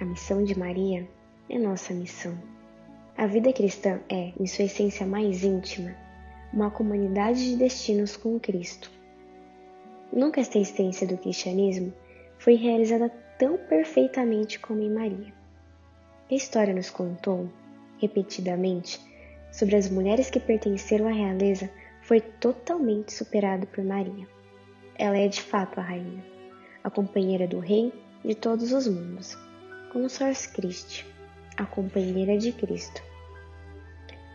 A missão de Maria é nossa missão. A vida cristã é, em sua essência mais íntima, uma comunidade de destinos com Cristo. Nunca esta essência do cristianismo foi realizada tão perfeitamente como em Maria. A história nos contou, repetidamente, sobre as mulheres que pertenceram à realeza foi totalmente superado por Maria. Ela é de fato a rainha, a companheira do rei de todos os mundos Consors Christi, a companheira de Cristo.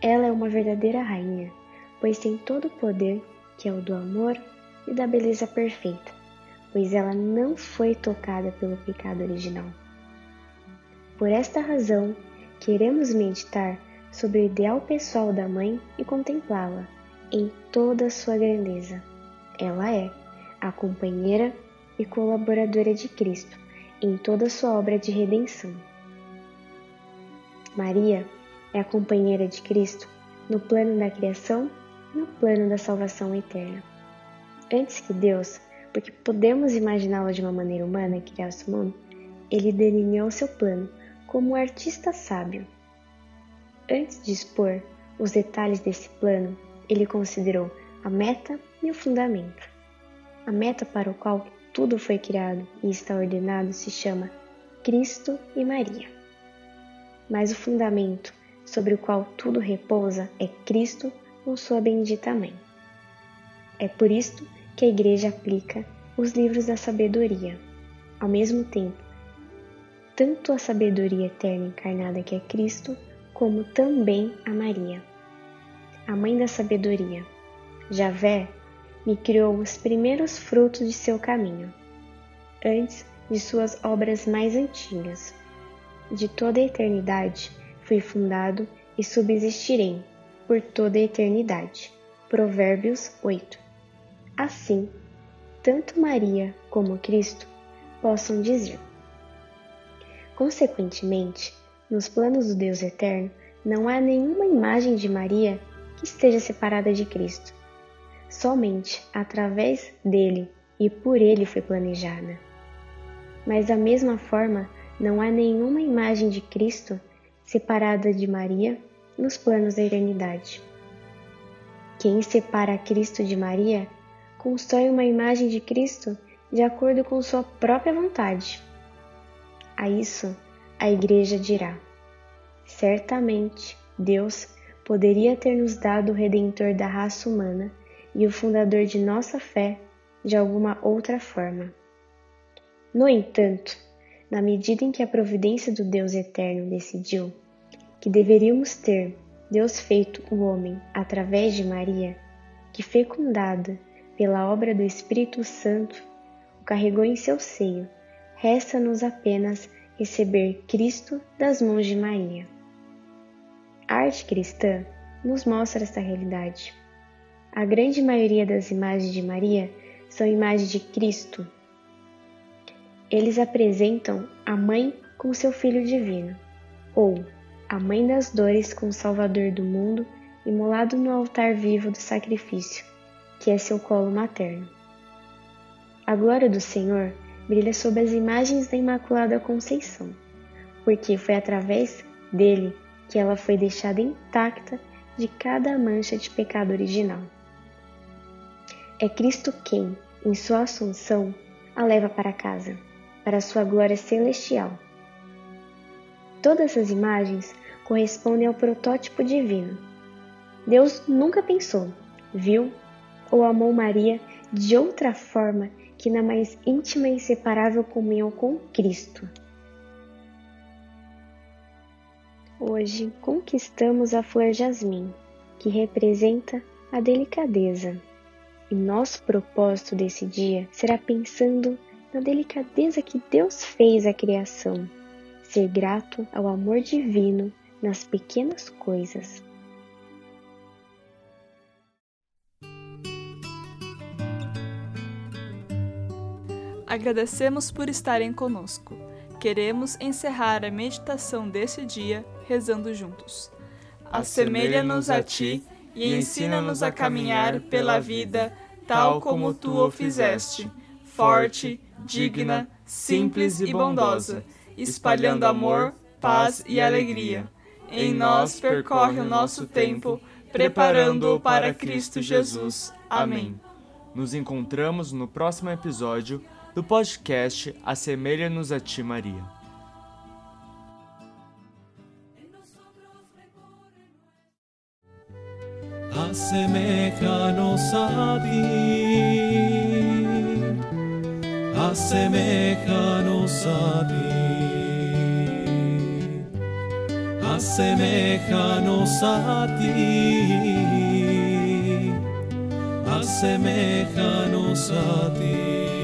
Ela é uma verdadeira rainha, pois tem todo o poder que é o do amor e da beleza perfeita, pois ela não foi tocada pelo pecado original. Por esta razão, queremos meditar sobre o ideal pessoal da mãe e contemplá-la em toda a sua grandeza. Ela é a companheira e colaboradora de Cristo em toda sua obra de redenção. Maria é a companheira de Cristo no plano da criação e no plano da salvação eterna. Antes que Deus, porque podemos imaginá-lo de uma maneira humana, criasse o mundo, ele delineou seu plano como um artista sábio. Antes de expor os detalhes desse plano, ele considerou a meta e o fundamento. A meta para o qual tudo foi criado e está ordenado se chama Cristo e Maria. Mas o fundamento sobre o qual tudo repousa é Cristo com sua bendita mãe. É por isto que a Igreja aplica os livros da sabedoria, ao mesmo tempo, tanto a sabedoria eterna encarnada que é Cristo, como também a Maria, a mãe da sabedoria. Javé me criou os primeiros frutos de seu caminho, antes de suas obras mais antigas. De toda a eternidade fui fundado e subsistirei por toda a eternidade. Provérbios 8. Assim, tanto Maria como Cristo possam dizer. Consequentemente, nos planos do Deus eterno, não há nenhuma imagem de Maria que esteja separada de Cristo. Somente através dele e por ele foi planejada. Mas da mesma forma, não há nenhuma imagem de Cristo separada de Maria nos planos da eternidade. Quem separa Cristo de Maria constrói uma imagem de Cristo de acordo com sua própria vontade. A isso a Igreja dirá: certamente Deus poderia ter nos dado o Redentor da raça humana e o fundador de nossa fé de alguma outra forma. No entanto, na medida em que a providência do Deus eterno decidiu que deveríamos ter Deus feito o homem através de Maria, que fecundada pela obra do Espírito Santo, o carregou em seu seio, resta-nos apenas receber Cristo das mãos de Maria. A arte cristã nos mostra esta realidade. A grande maioria das imagens de Maria são imagens de Cristo. Eles apresentam a mãe com seu filho divino, ou a mãe das dores com o Salvador do mundo imolado no altar vivo do sacrifício, que é seu colo materno. A glória do Senhor brilha sobre as imagens da Imaculada Conceição, porque foi através dele que ela foi deixada intacta de cada mancha de pecado original. É Cristo quem, em sua assunção, a leva para casa, para sua glória celestial. Todas essas imagens correspondem ao protótipo divino. Deus nunca pensou, viu ou amou Maria de outra forma que na mais íntima e inseparável comunhão com Cristo. Hoje conquistamos a flor jasmim, que representa a delicadeza, e nosso propósito desse dia será pensando na delicadeza que Deus fez a criação, ser grato ao amor divino nas pequenas coisas. Agradecemos por estarem conosco. Queremos encerrar a meditação desse dia rezando juntos. Assemelha-nos a ti e ensina-nos a caminhar pela vida tal como tu o fizeste, forte, digna, simples e bondosa, espalhando amor, paz e alegria. Em nós percorre o nosso tempo, preparando-o para Cristo Jesus. Amém. Nos encontramos no próximo episódio do podcast Assemelha-nos a Ti, Maria. Asemejanos a ti, asemejanos a ti, asemejanos a ti, asemejanos a ti.